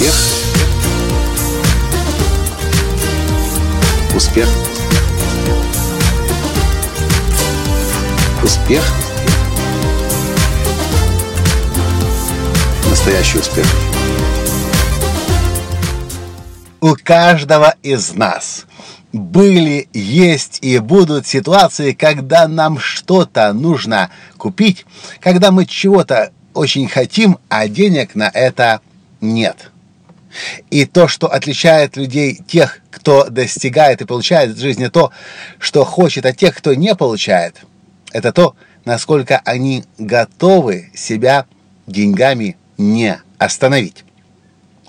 Успех. Успех. Успех. Настоящий успех. У каждого из нас были, есть и будут ситуации, когда нам что-то нужно купить, когда мы чего-то очень хотим, а денег на это нет. И то, что отличает людей, тех, кто достигает и получает в жизни то, что хочет, а тех, кто не получает, это то, насколько они готовы себя деньгами не остановить.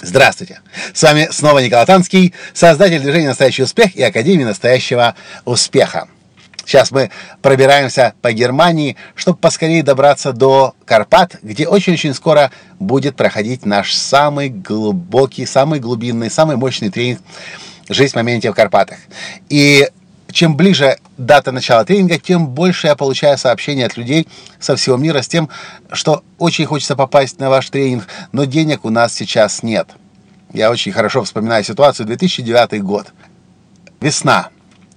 Здравствуйте! С вами снова Николай Танский, создатель движения «Настоящий успех» и Академии настоящего успеха. Сейчас мы пробираемся по Германии, чтобы поскорее добраться до Карпат, где очень-очень скоро будет проходить наш самый глубокий, самый глубинный, самый мощный тренинг «Жизнь в моменте в Карпатах». И чем ближе дата начала тренинга, тем больше я получаю сообщения от людей со всего мира с тем, что очень хочется попасть на ваш тренинг, но денег у нас сейчас нет. Я очень хорошо вспоминаю ситуацию 2009 год. Весна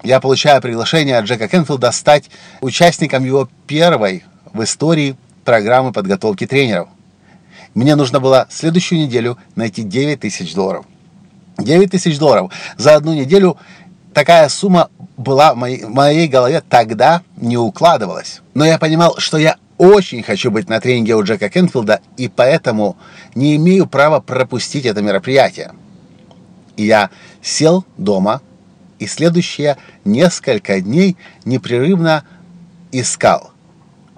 я получаю приглашение от Джека Кенфилда стать участником его первой в истории программы подготовки тренеров. Мне нужно было следующую неделю найти 9 тысяч долларов. 9 тысяч долларов за одну неделю такая сумма была в моей, в моей голове тогда не укладывалась. Но я понимал, что я очень хочу быть на тренинге у Джека Кенфилда, и поэтому не имею права пропустить это мероприятие. И я сел дома, и следующие несколько дней непрерывно искал,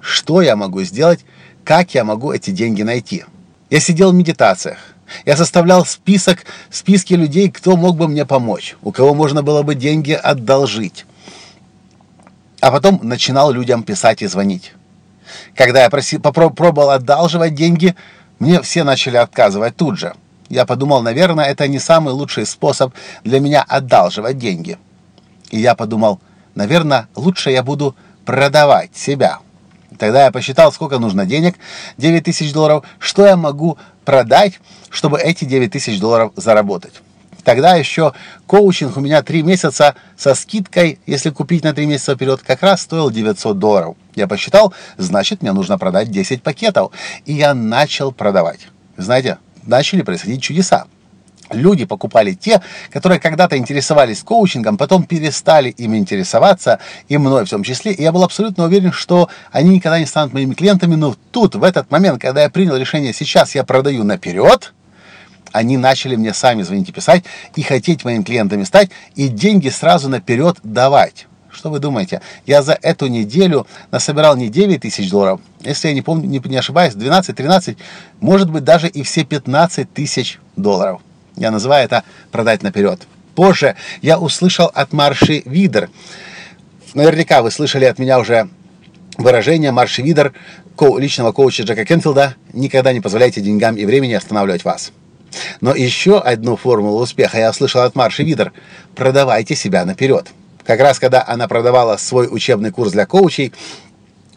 что я могу сделать, как я могу эти деньги найти. Я сидел в медитациях, я составлял список, списки людей, кто мог бы мне помочь, у кого можно было бы деньги одолжить. А потом начинал людям писать и звонить. Когда я попробовал одалживать деньги, мне все начали отказывать тут же – я подумал, наверное, это не самый лучший способ для меня одалживать деньги. И я подумал, наверное, лучше я буду продавать себя. Тогда я посчитал, сколько нужно денег, 9 тысяч долларов, что я могу продать, чтобы эти 9 тысяч долларов заработать. Тогда еще коучинг у меня 3 месяца со скидкой, если купить на 3 месяца вперед, как раз стоил 900 долларов. Я посчитал, значит, мне нужно продать 10 пакетов. И я начал продавать. Знаете, начали происходить чудеса. Люди покупали те, которые когда-то интересовались коучингом, потом перестали им интересоваться, и мной в том числе. И я был абсолютно уверен, что они никогда не станут моими клиентами. Но тут, в этот момент, когда я принял решение, сейчас я продаю наперед, они начали мне сами звонить и писать, и хотеть моими клиентами стать, и деньги сразу наперед давать. Что вы думаете? Я за эту неделю насобирал не 9 тысяч долларов, если я не помню, не, не ошибаюсь, 12-13, может быть даже и все 15 тысяч долларов. Я называю это продать наперед. Позже я услышал от Марши Видер. Наверняка вы слышали от меня уже выражение Марши Видер, личного коуча Джека Кенфилда, никогда не позволяйте деньгам и времени останавливать вас. Но еще одну формулу успеха я услышал от Марши Видер. Продавайте себя наперед. Как раз когда она продавала свой учебный курс для коучей,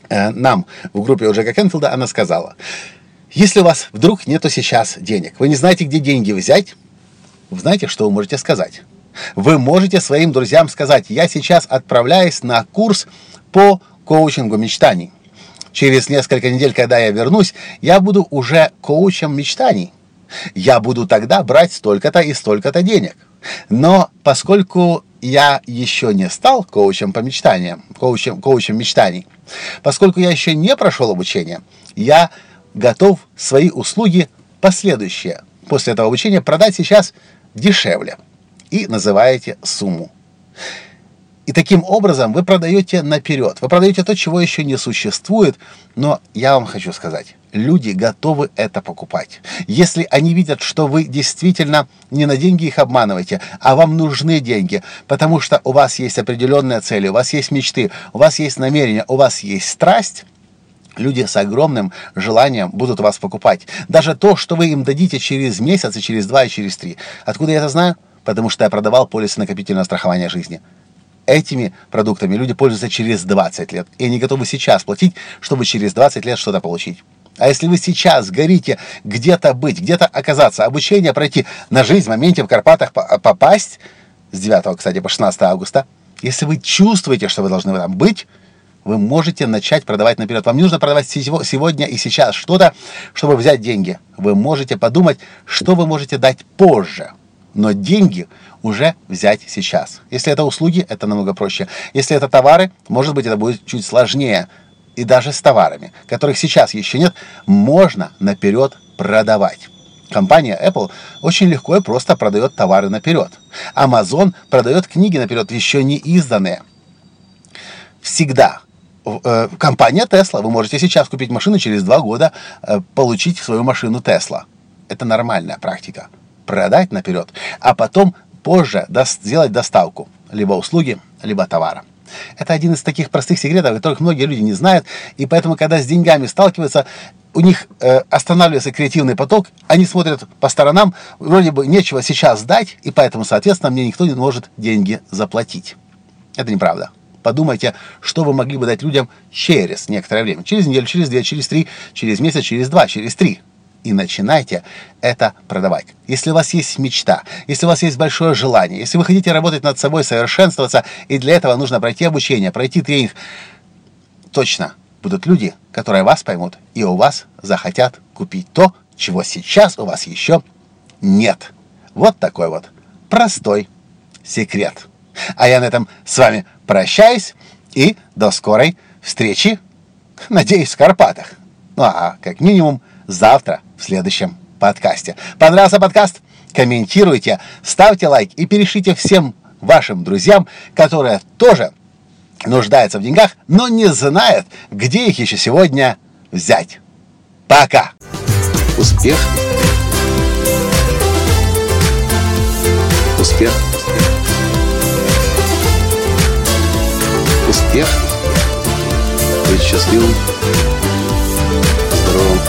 э, нам в группе у Джека Кенфилда, она сказала, если у вас вдруг нету сейчас денег, вы не знаете, где деньги взять, вы знаете, что вы можете сказать? Вы можете своим друзьям сказать, я сейчас отправляюсь на курс по коучингу мечтаний. Через несколько недель, когда я вернусь, я буду уже коучем мечтаний. Я буду тогда брать столько-то и столько-то денег. Но поскольку я еще не стал коучем по мечтаниям, коучем, коучем мечтаний, поскольку я еще не прошел обучение, я готов свои услуги последующие после этого обучения продать сейчас дешевле. И называете сумму. И таким образом вы продаете наперед. Вы продаете то, чего еще не существует. Но я вам хочу сказать, люди готовы это покупать. Если они видят, что вы действительно не на деньги их обманываете, а вам нужны деньги, потому что у вас есть определенные цели, у вас есть мечты, у вас есть намерения, у вас есть страсть, люди с огромным желанием будут вас покупать. Даже то, что вы им дадите через месяц, и через два, и через три. Откуда я это знаю? Потому что я продавал полисы накопительного страхования жизни этими продуктами люди пользуются через 20 лет. И они готовы сейчас платить, чтобы через 20 лет что-то получить. А если вы сейчас горите где-то быть, где-то оказаться, обучение пройти, на жизнь в моменте в Карпатах попасть, с 9, кстати, по 16 августа, если вы чувствуете, что вы должны там быть, вы можете начать продавать наперед. Вам не нужно продавать сегодня и сейчас что-то, чтобы взять деньги. Вы можете подумать, что вы можете дать позже. Но деньги уже взять сейчас. Если это услуги, это намного проще. Если это товары, может быть, это будет чуть сложнее. И даже с товарами, которых сейчас еще нет, можно наперед продавать. Компания Apple очень легко и просто продает товары наперед. Amazon продает книги наперед, еще не изданные. Всегда. Э, компания Tesla. Вы можете сейчас купить машину, через два года э, получить свою машину Tesla. Это нормальная практика. Продать наперед, а потом позже сделать доставку либо услуги, либо товара. Это один из таких простых секретов, которых многие люди не знают, и поэтому, когда с деньгами сталкиваются, у них э, останавливается креативный поток, они смотрят по сторонам, вроде бы нечего сейчас дать, и поэтому, соответственно, мне никто не может деньги заплатить. Это неправда. Подумайте, что вы могли бы дать людям через некоторое время. Через неделю, через две, через три, через месяц, через два, через три. И начинайте это продавать. Если у вас есть мечта, если у вас есть большое желание, если вы хотите работать над собой, совершенствоваться, и для этого нужно пройти обучение, пройти тренинг, точно будут люди, которые вас поймут и у вас захотят купить то, чего сейчас у вас еще нет. Вот такой вот простой секрет. А я на этом с вами прощаюсь и до скорой встречи, надеюсь, в Карпатах. Ну а как минимум завтра в следующем подкасте. Понравился подкаст? Комментируйте, ставьте лайк и перешлите всем вашим друзьям, которые тоже нуждается в деньгах, но не знает, где их еще сегодня взять. Пока! Успех! Успех! Успех! Быть счастливым, здоровым